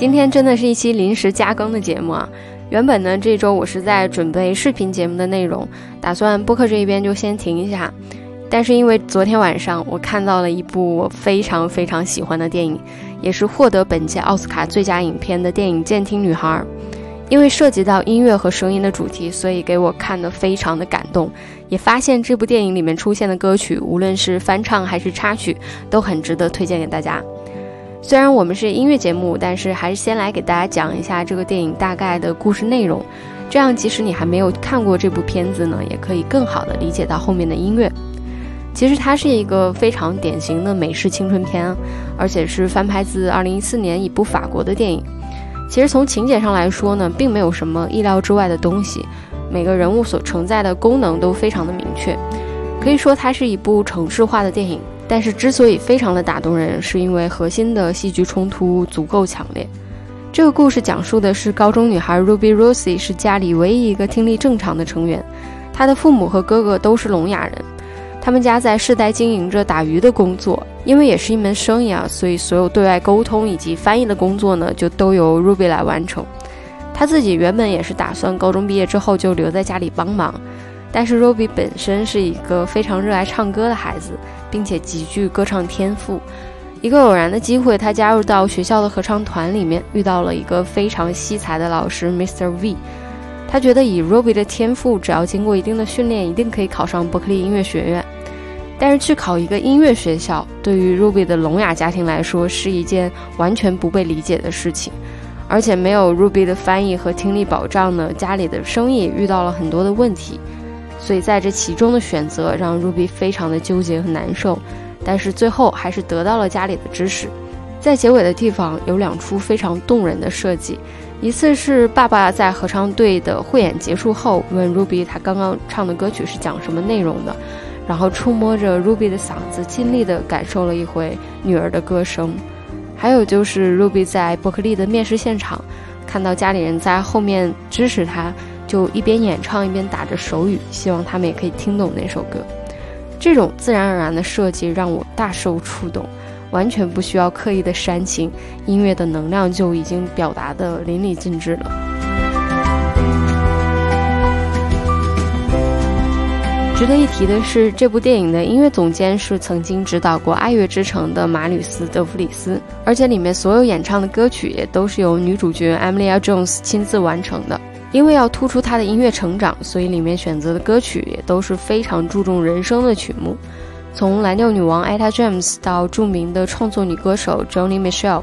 今天真的是一期临时加更的节目啊！原本呢，这周我是在准备视频节目的内容，打算播客这一边就先停一下。但是因为昨天晚上我看到了一部我非常非常喜欢的电影，也是获得本届奥斯卡最佳影片的电影《监听女孩》。因为涉及到音乐和声音的主题，所以给我看得非常的感动。也发现这部电影里面出现的歌曲，无论是翻唱还是插曲，都很值得推荐给大家。虽然我们是音乐节目，但是还是先来给大家讲一下这个电影大概的故事内容，这样即使你还没有看过这部片子呢，也可以更好的理解到后面的音乐。其实它是一个非常典型的美式青春片，而且是翻拍自2014年一部法国的电影。其实从情节上来说呢，并没有什么意料之外的东西，每个人物所承载的功能都非常的明确，可以说它是一部城市化的电影。但是之所以非常的打动人，是因为核心的戏剧冲突足够强烈。这个故事讲述的是高中女孩 Ruby Rosie 是家里唯一一个听力正常的成员，她的父母和哥哥都是聋哑人，他们家在世代经营着打鱼的工作，因为也是一门生意啊，所以所有对外沟通以及翻译的工作呢，就都由 Ruby 来完成。她自己原本也是打算高中毕业之后就留在家里帮忙。但是 Ruby 本身是一个非常热爱唱歌的孩子，并且极具歌唱天赋。一个偶然的机会，他加入到学校的合唱团里面，遇到了一个非常惜才的老师 Mr. V。他觉得以 Ruby 的天赋，只要经过一定的训练，一定可以考上伯克利音乐学院。但是去考一个音乐学校，对于 Ruby 的聋哑家庭来说，是一件完全不被理解的事情。而且没有 Ruby 的翻译和听力保障呢，家里的生意遇到了很多的问题。所以在这其中的选择让 Ruby 非常的纠结和难受，但是最后还是得到了家里的支持。在结尾的地方有两处非常动人的设计，一次是爸爸在合唱队的汇演结束后问 Ruby 他刚刚唱的歌曲是讲什么内容的，然后触摸着 Ruby 的嗓子，尽力的感受了一回女儿的歌声。还有就是 Ruby 在伯克利的面试现场，看到家里人在后面支持他。就一边演唱一边打着手语，希望他们也可以听懂那首歌。这种自然而然的设计让我大受触动，完全不需要刻意的煽情，音乐的能量就已经表达的淋漓尽致了。值得一提的是，这部电影的音乐总监是曾经指导过《爱乐之城》的马吕斯·德弗里斯，而且里面所有演唱的歌曲也都是由女主角 Emilia Jones 亲自完成的。因为要突出她的音乐成长，所以里面选择的歌曲也都是非常注重人声的曲目。从蓝调女王 Etta James 到著名的创作女歌手 Joni Michelle，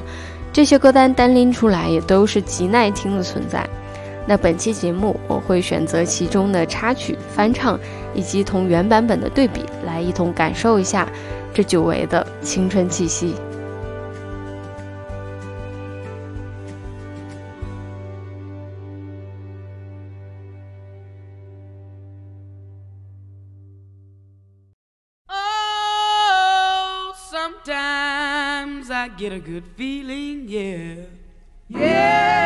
这些歌单单拎出来也都是极耐听的存在。那本期节目我会选择其中的插曲、翻唱以及同原版本的对比，来一同感受一下这久违的青春气息。Get a good feeling, yeah. Yeah.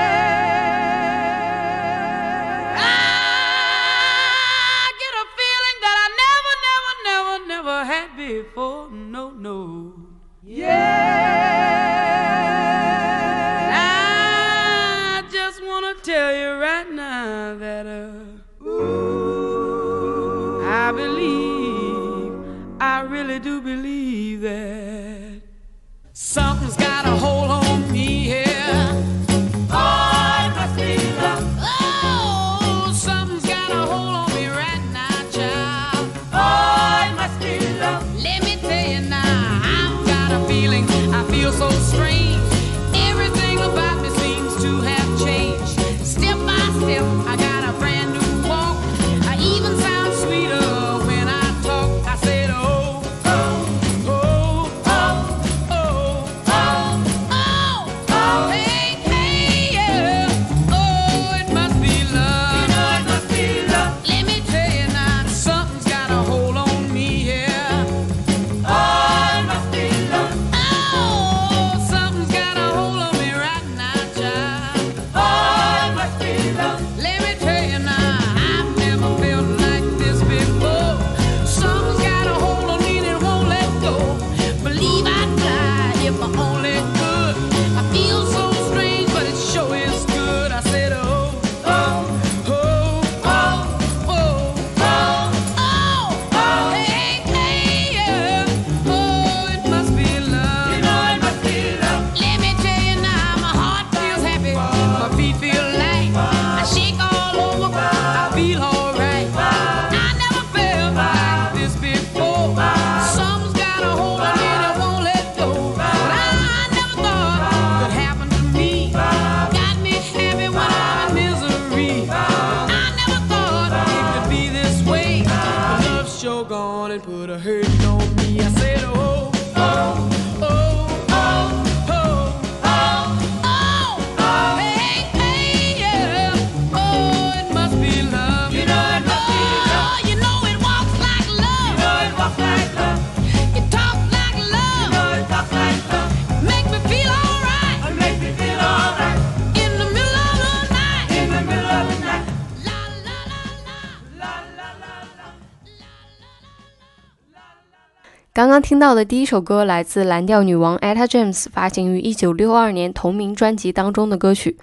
刚刚听到的第一首歌来自蓝调女王 Etta James 发行于1962年同名专辑当中的歌曲，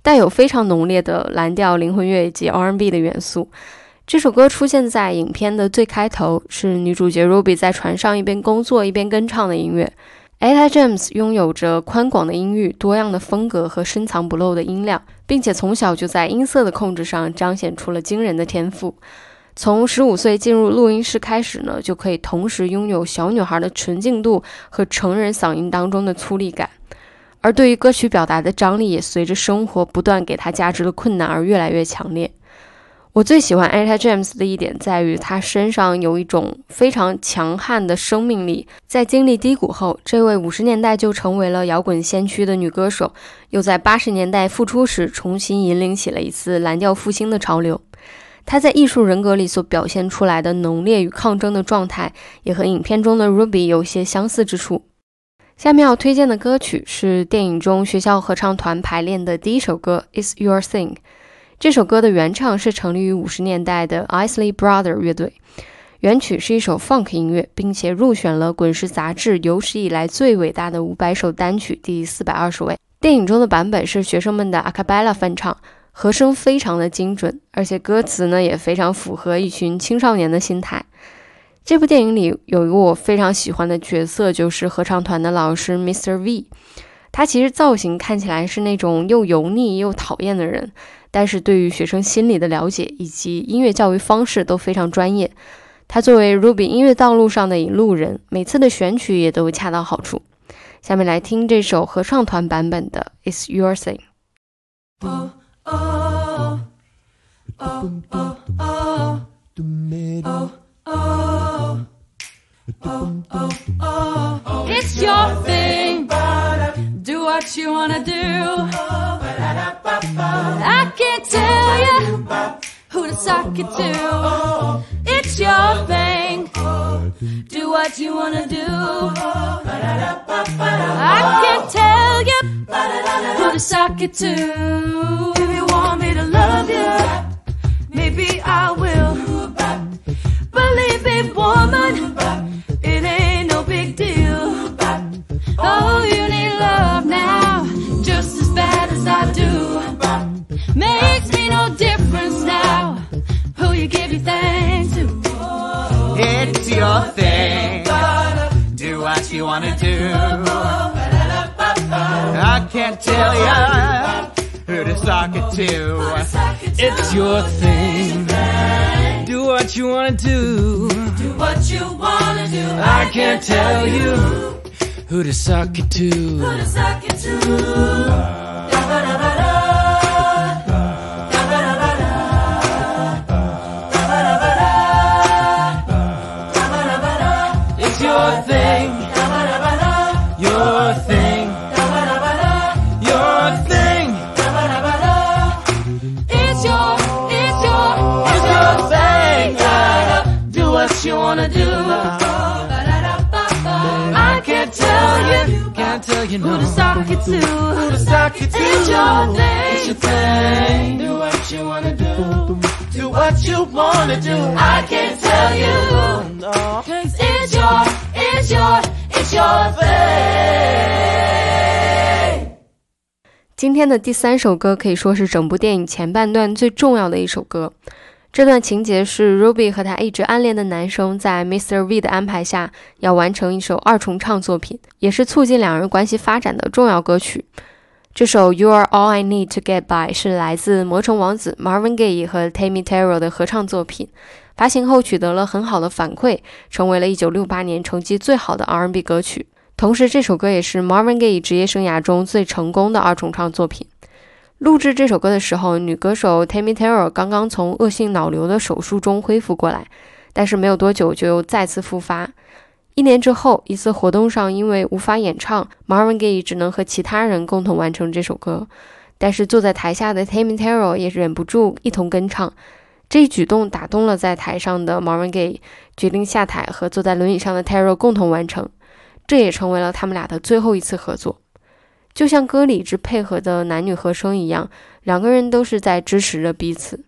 带有非常浓烈的蓝调灵魂乐以及 R&B 的元素。这首歌出现在影片的最开头，是女主角 Ruby 在船上一边工作一边跟唱的音乐。Etta James 拥有着宽广的音域、多样的风格和深藏不露的音量，并且从小就在音色的控制上彰显出了惊人的天赋。从十五岁进入录音室开始呢，就可以同时拥有小女孩的纯净度和成人嗓音当中的粗粝感，而对于歌曲表达的张力也随着生活不断给她加之的困难而越来越强烈。我最喜欢 Etta James 的一点在于，她身上有一种非常强悍的生命力。在经历低谷后，这位五十年代就成为了摇滚先驱的女歌手，又在八十年代复出时重新引领起了一次蓝调复兴的潮流。他在艺术人格里所表现出来的浓烈与抗争的状态，也和影片中的 Ruby 有些相似之处。下面要推荐的歌曲是电影中学校合唱团排练的第一首歌《Is Your Thing》。这首歌的原唱是成立于五十年代的 Isley Brother 乐队，原曲是一首 funk 音乐，并且入选了《滚石》杂志有史以来最伟大的五百首单曲第四百二十位。电影中的版本是学生们的 a cappella 翻唱，和声非常的精准，而且歌词呢也非常符合一群青少年的心态。这部电影里有一个我非常喜欢的角色，就是合唱团的老师 Mr. V。他其实造型看起来是那种又油腻又讨厌的人。但是对于学生心理的了解以及音乐教育方式都非常专业。他作为 Ruby 音乐道路上的引路人，每次的选曲也都恰到好处。下面来听这首合唱团版本的《It's Your Thing》。oh, oh, oh, oh, oh, oh, oh, oh, it's your thing. Do what you wanna do. I can't tell you who to suck it to. It's your thing. Do what you wanna do. I can't tell you who to suck it to. If you want me to love you, maybe I will. Believe me, woman, it ain't no big deal. Oh, you need love now, just as bad as I do. Makes me no difference now who you give your thanks to. It's your thing. Do what you wanna do. I can't tell ya who to sock it to. It's your thing. Do what you wanna do. Do what you wanna do. I can't tell you who to sock it to. Who to suck it to. Tell you no. who to suck it to. Who to sock it to. It's your thing. It's your thing. Do what you wanna do. Do what you wanna do. I can't tell you. No. Cause it's your, it's your, it's your thing. 今天的第三首歌可以说是整部电影前半段最重要的一首歌。这段情节是 Ruby 和他一直暗恋的男生在 Mr. V 的安排下要完成一首二重唱作品，也是促进两人关系发展的重要歌曲。这首 You Are All I Need to Get By 是来自魔城王子 Marvin Gaye 和 Tammy Terrell 的合唱作品，发行后取得了很好的反馈，成为了1968年成绩最好的 R&B 歌曲。同时，这首歌也是 Marvin Gaye 职业生涯中最成功的二重唱作品。录制这首歌的时候，女歌手 Tammy Terrell 刚刚从恶性脑瘤的手术中恢复过来，但是没有多久就又再次复发。一年之后，一次活动上，因为无法演唱，Marvin Gaye 只能和其他人共同完成这首歌。但是坐在台下的 Tammy Terrell 也忍不住一同跟唱，这一举动打动了在台上的 Marvin Gaye，决定下台和坐在轮椅上的 Terrell 共同完成。这也成为了他们俩的最后一次合作。就像歌里之配合的男女和声一样，两个人都是在支持着彼此。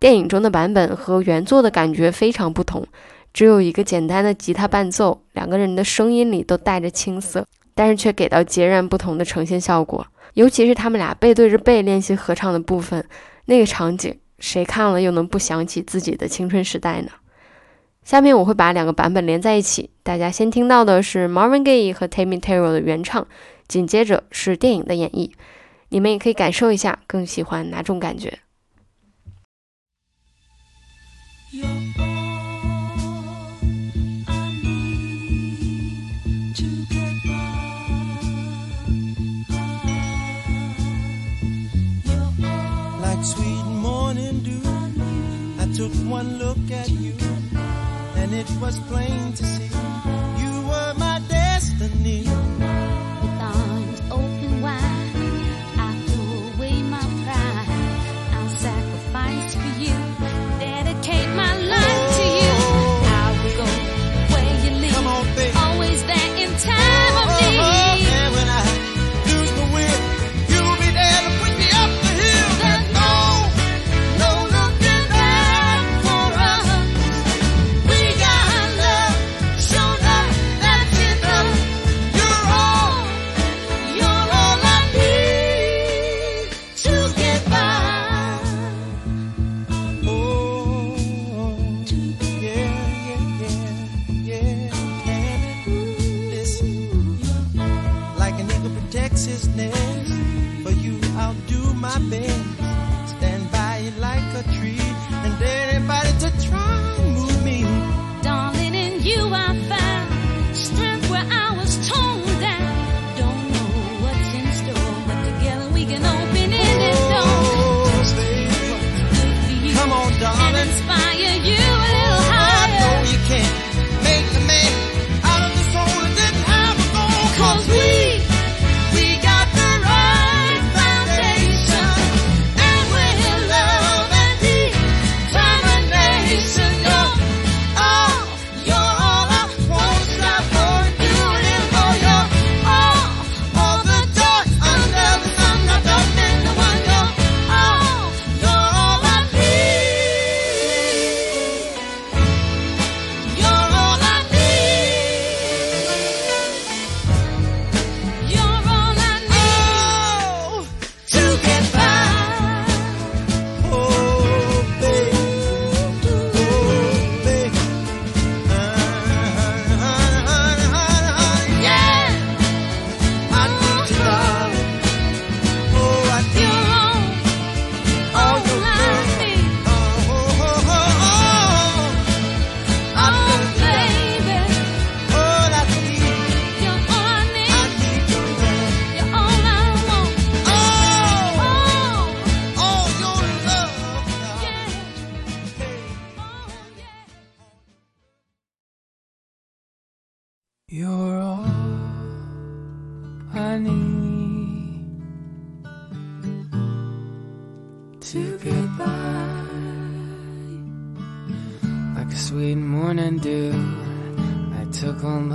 电影中的版本和原作的感觉非常不同，只有一个简单的吉他伴奏，两个人的声音里都带着青涩，但是却给到截然不同的呈现效果。尤其是他们俩背对着背练习合唱的部分，那个场景，谁看了又能不想起自己的青春时代呢？下面我会把两个版本连在一起，大家先听到的是 Marvin Gaye 和 Tammy Terrell 的原唱，紧接着是电影的演绎，你们也可以感受一下，更喜欢哪种感觉。You're all I need to get by. You're all like sweet morning dew. I took one look at you, and it was plain to see you were my destiny.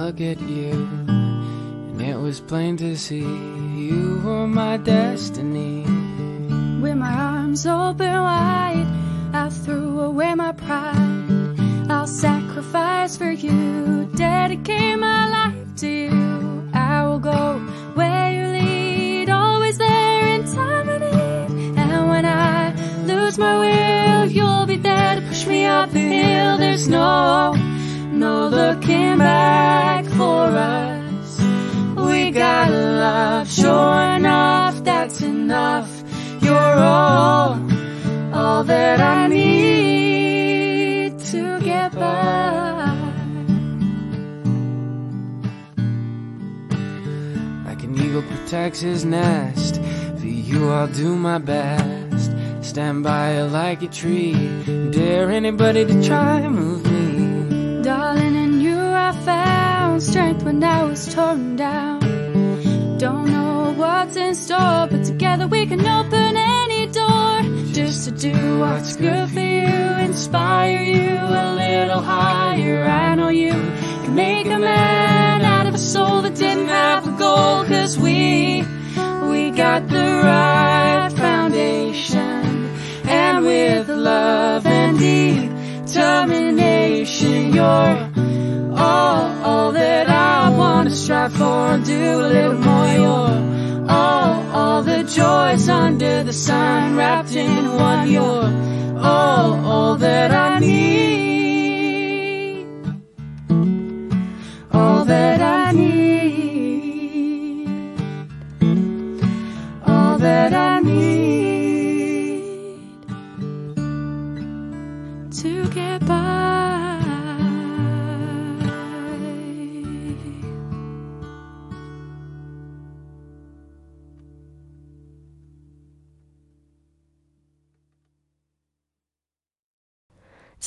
Look at you, and it was plain to see you were my destiny. With my arms open wide, I threw away my pride. I'll sacrifice for you, dedicate my life to you. I will go where you lead, always there in time of need. And when I lose my will, you'll be there to push me up the hill. There's no, no looking back sure enough, that's enough. You're all, all that I need to get by. Like an eagle protects his nest, for you I'll do my best. Stand by you like a tree, dare anybody to try and move me. Darling, in you I found strength when I was torn down. Don't know what's in store, but together we can open any door. Just to do what's good for you, inspire you a little higher. I know you can make a man out of a soul that didn't have a goal, cause we, we got the right foundation. And with love and determination, you're all, all that I want to strive for and do a little more. You're joys under the sun wrapped in one. You're all, all that I need.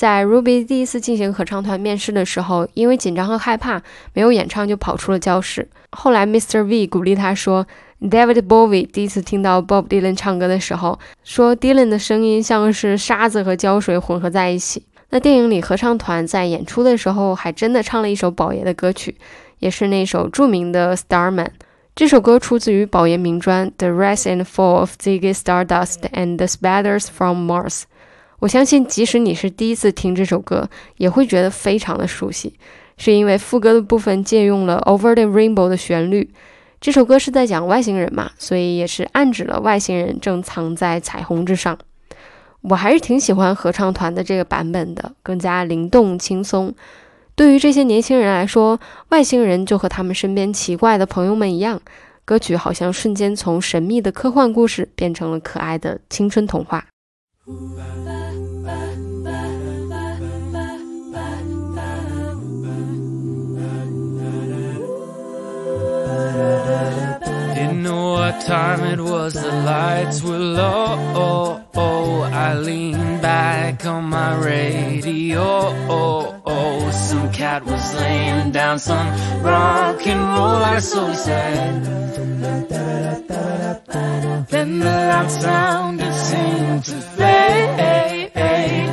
在 Ruby 第一次进行合唱团面试的时候，因为紧张和害怕，没有演唱就跑出了教室。后来 Mr. V 鼓励他说，David Bowie 第一次听到 Bob Dylan 唱歌的时候，说 Dylan 的声音像是沙子和胶水混合在一起。那电影里合唱团在演出的时候，还真的唱了一首宝爷的歌曲，也是那首著名的 Starman。这首歌出自于宝爷名专《The Rise and Fall of Ziggy Stardust and the Spiders from Mars》。我相信，即使你是第一次听这首歌，也会觉得非常的熟悉，是因为副歌的部分借用了《Over the Rainbow》的旋律。这首歌是在讲外星人嘛，所以也是暗指了外星人正藏在彩虹之上。我还是挺喜欢合唱团的这个版本的，更加灵动轻松。对于这些年轻人来说，外星人就和他们身边奇怪的朋友们一样，歌曲好像瞬间从神秘的科幻故事变成了可爱的青春童话。Didn't know what time it was, the lights were low. I leaned back on my radio. Some cat was laying down some rock and roll. I slowly said. Then the loud sound it seemed to fade.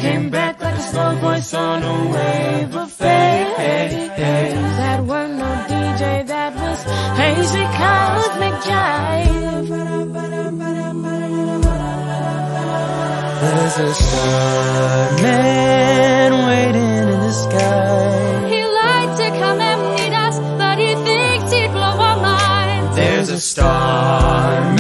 Came back like a slow voice on a wave of fade. That DJ, hazy cosmic jive. There's a starman waiting in the sky. He liked to come and meet us, but he thinks he'd blow our minds. There's a starman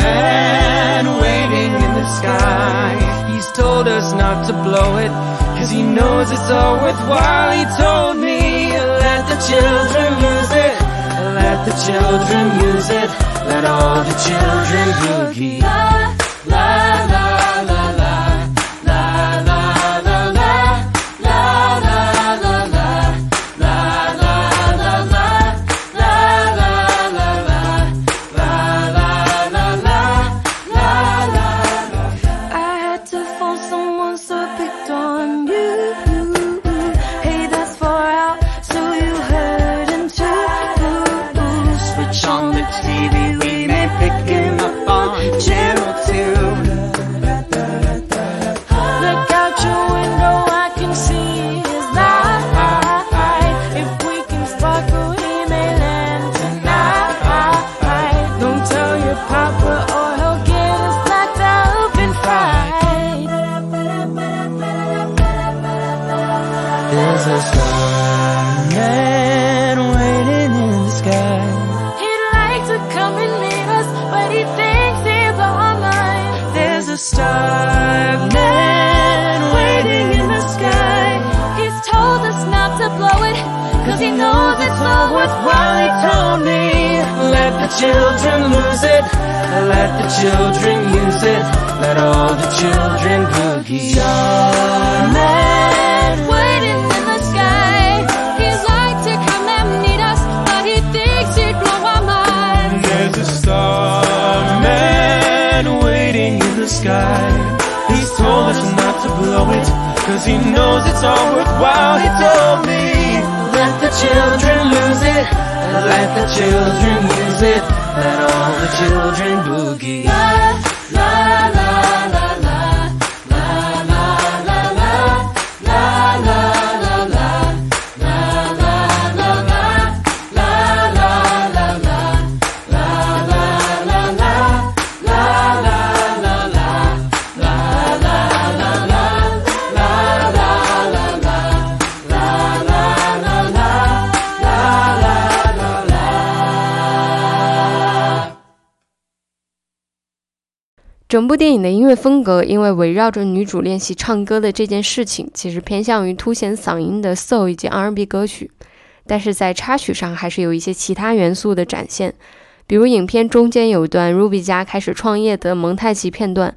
waiting in the sky. He's told us not to blow it, cause he knows it's all worthwhile. He told me, let the children use it. The children use it. Let all the children boogie. There's a starman waiting in the sky. He'd like to come and meet us, but he thinks he's. There's a starman waiting in the sky. He's told us not to blow it, cause he knows it's all worthwhile. He told me. Let the children lose it. Let the children use it. Let all the children boogie. Starman starman waiting in the sky. He's told us not to blow it, cause he knows it's all worthwhile. He told me, let the children lose it, let the children use it, let all the children boogie. 整部电影的音乐风格，因为围绕着女主练习唱歌的这件事情，其实偏向于凸显嗓音的 soul 以及 R&B 歌曲，但是在插曲上还是有一些其他元素的展现，比如影片中间有一段 Ruby 家开始创业的蒙太奇片段，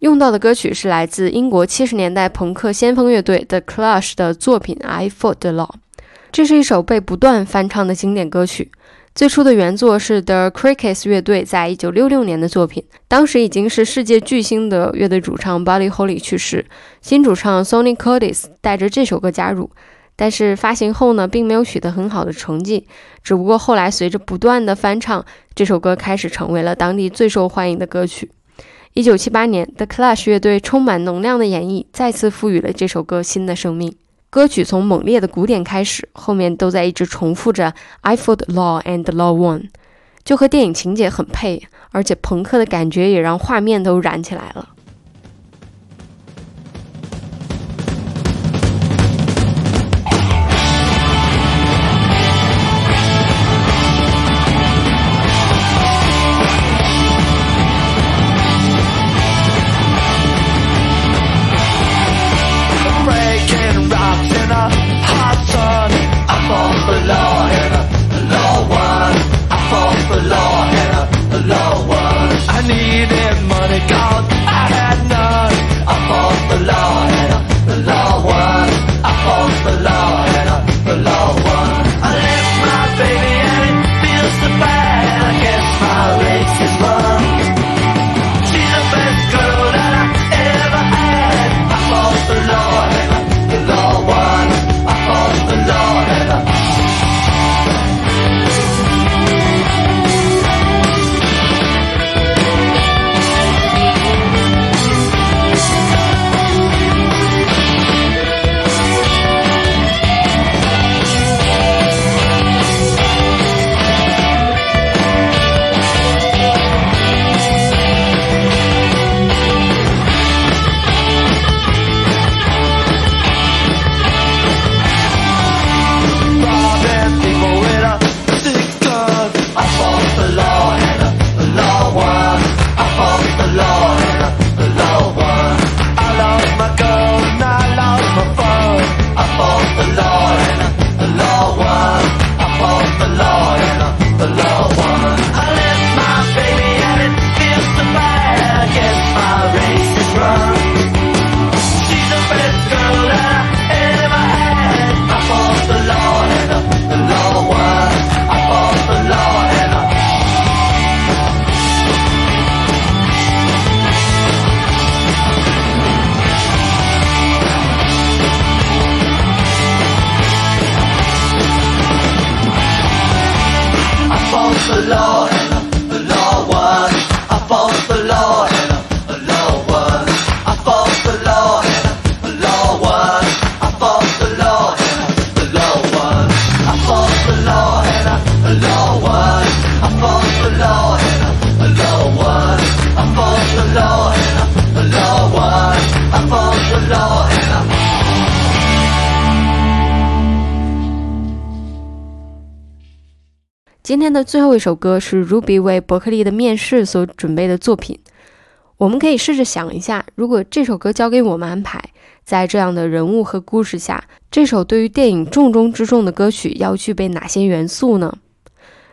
用到的歌曲是来自英国七十年代朋克先锋乐队 The Clash 的作品《I Fought the Law》，这是一首被不断翻唱的经典歌曲。最初的原作是 The Crickets 乐队在一九六六年的作品，当时已经是世界巨星的乐队主唱 Buddy Holly 去世，新主唱 Sonny Curtis 带着这首歌加入，但是发行后呢，并没有取得很好的成绩，只不过后来随着不断的翻唱，这首歌开始成为了当地最受欢迎的歌曲。一九七八年，The Clash 乐队充满能量的演绎，再次赋予了这首歌新的生命。歌曲从猛烈的鼓点开始，后面都在一直重复着 "I fought law and law won"，就和电影情节很配，而且朋克的感觉也让画面都燃起来了。今天的最后一首歌是 Ruby 为伯克利的面试所准备的作品。我们可以试着想一下，如果这首歌交给我们安排，在这样的人物和故事下，这首对于电影重中之重的歌曲要具备哪些元素呢？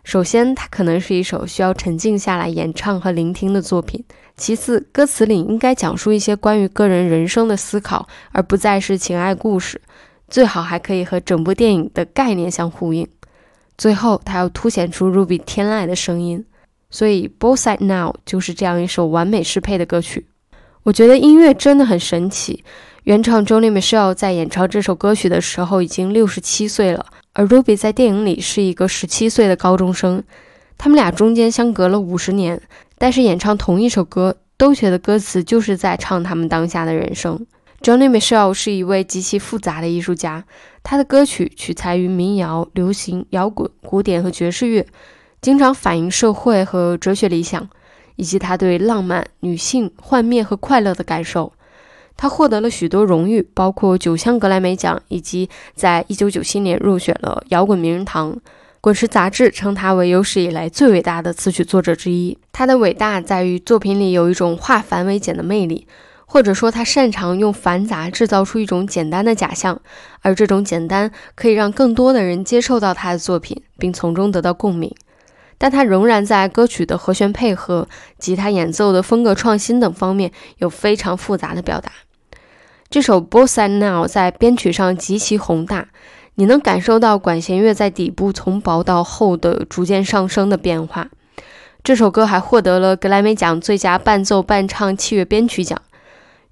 首先，它可能是一首需要沉静下来演唱和聆听的作品；其次，歌词里应该讲述一些关于个人人生的思考，而不再是情爱故事，最好还可以和整部电影的概念相呼应。最后，它要凸显出 Ruby 天籁的声音，所以《Both Side Now》就是这样一首完美适配的歌曲。我觉得音乐真的很神奇。原唱 j o n y Michelle 在演唱这首歌曲的时候已经六十七岁了，而 Ruby 在电影里是一个十七岁的高中生。他们俩中间相隔了五十年，但是演唱同一首歌，都觉得歌词就是在唱他们当下的人生。Johnny Mitchell 是一位极其复杂的艺术家，他的歌曲取材于民谣、流行、摇滚、古典和爵士乐，经常反映社会和哲学理想，以及他对浪漫、女性、幻灭和快乐的感受。他获得了许多荣誉，包括九项格莱美奖，以及在1997年入选了摇滚名人堂。滚石杂志称他为有史以来最伟大的词曲作者之一。他的伟大在于作品里有一种化繁为简的魅力，或者说他擅长用繁杂制造出一种简单的假象，而这种简单可以让更多的人接受到他的作品，并从中得到共鸣。但他仍然在歌曲的和弦配合、吉他演奏的风格创新等方面有非常复杂的表达。这首《Bossa Now》在编曲上极其宏大。你能感受到管弦乐在底部从薄到厚的逐渐上升的变化。这首歌还获得了格莱美奖最佳伴奏伴唱器乐编曲奖。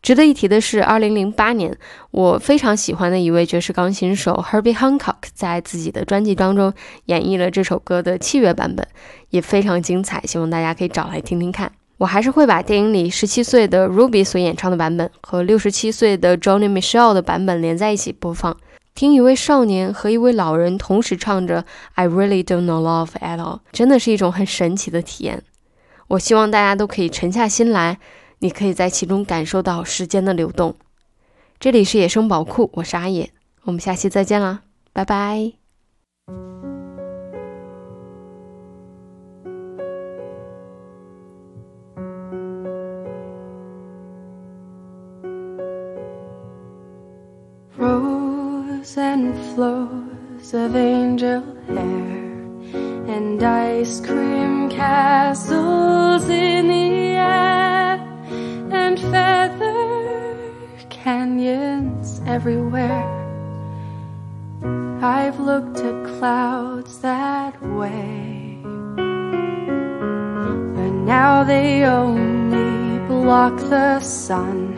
值得一提的是，2008年，我非常喜欢的一位爵士钢琴手 Herbie Hancock 在自己的专辑当中演绎了这首歌的器乐版本，也非常精彩。希望大家可以找来听听看。我还是会把电影里17岁的 Ruby 所演唱的版本和67岁的 Johnny Michelle 的版本连在一起播放。听一位少年和一位老人同时唱着 "I really don't know love at all"，真的是一种很神奇的体验。我希望大家都可以沉下心来，你可以在其中感受到时间的流动。这里是野生宝库，我是阿野，我们下期再见啦，拜拜。Rows and flows of angel hair and ice cream castles in the air and feather canyons everywhere. I've looked at clouds that way, but now they only block the sun.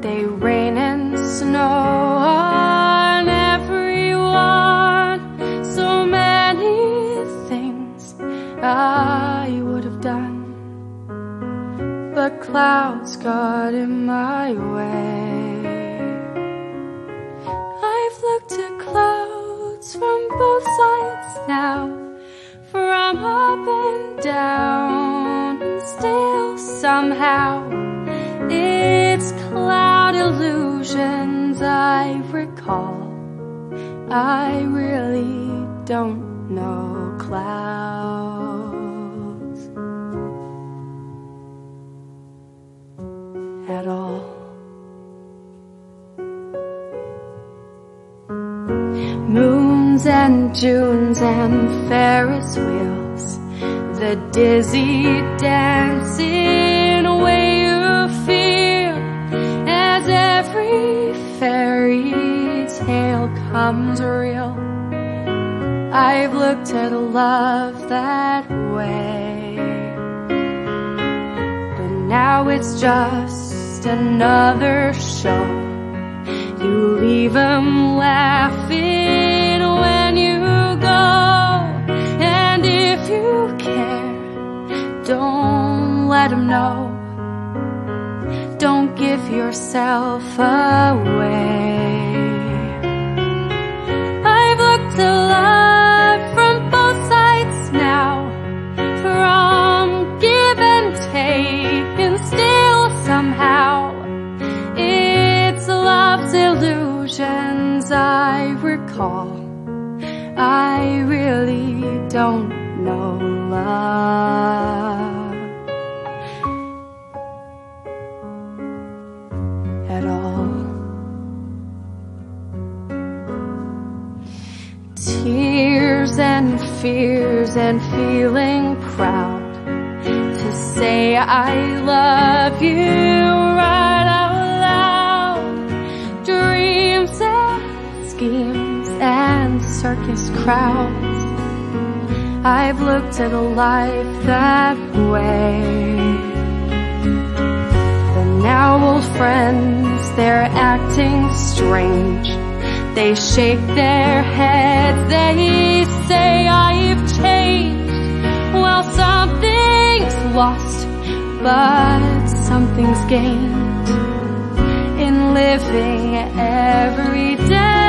They rain and snow on everyone. So many things I but clouds got in my way. I've looked at clouds from both sides now, from up and down, and still somehow. It's cloud illusions I recall. I really don't know clouds And Junes and Ferris wheels, the dizzy dancing way you feel as every fairy tale comes real. I've looked at love that way, but now it's just another show. You leave 'em laughing 'em know. Don't give yourself away. I've looked at love from both sides now, from give and take, and still somehow it's love's illusions I recall. I really don't know love fears and feeling proud to say I love you right out loud. Dreams and schemes and circus crowds. I've looked at a life that way. But now old friends, they're acting strange. They shake their heads, they say I've changed. Well, something's lost, but something's gained in living every day.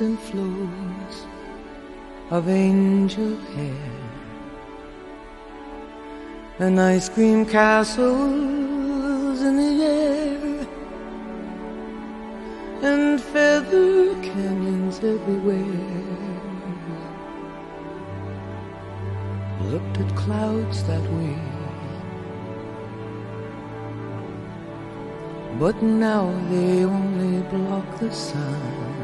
And flows of angel hair and ice cream castles in the air and feather canyons everywhere. Looked at clouds that way. But now they only block the sun.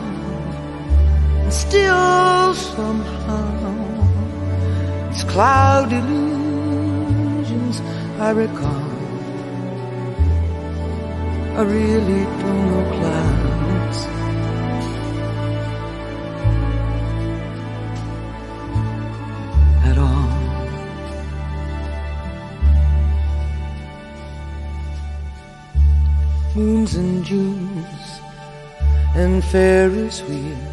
still somehow it's cloud illusions I recall. I really don't know clouds. At all. moons and Junes and Ferris wheels.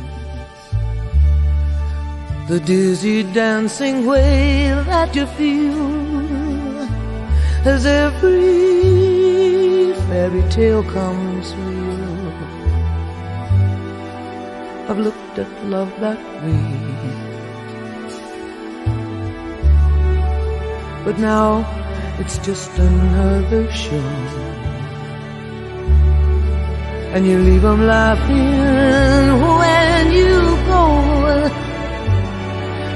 The dizzy dancing way that you feel as every fairy tale comes real. I've looked at love that way. But now it's just another show and you leave them laughing when you go.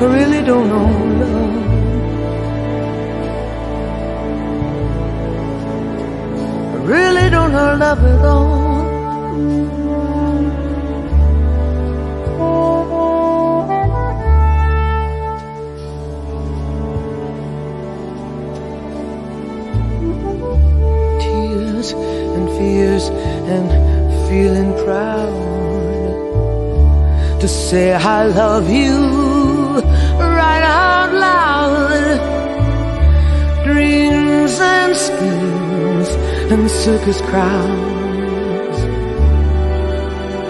I really don't know love. I really don't know love at all. tears and fears and feeling proud to say I love you right out loud. Dreams and schemes and circus crowds.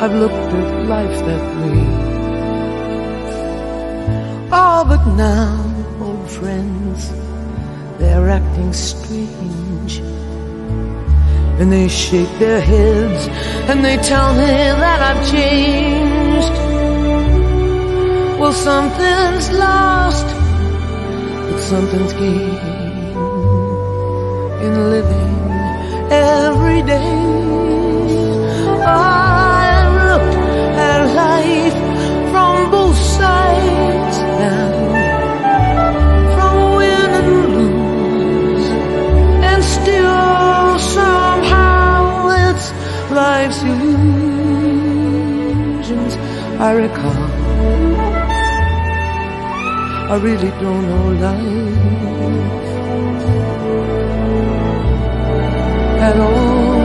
I've looked at life that way. Oh, but now, old friends, they're acting strange. And they shake their heads and they tell me that I've changed. Well, something's lost, but something's gained in living every day. I've looked at life from both sides now, from win and lose, and still somehow it's life's illusions I recall. I really don't know life at all.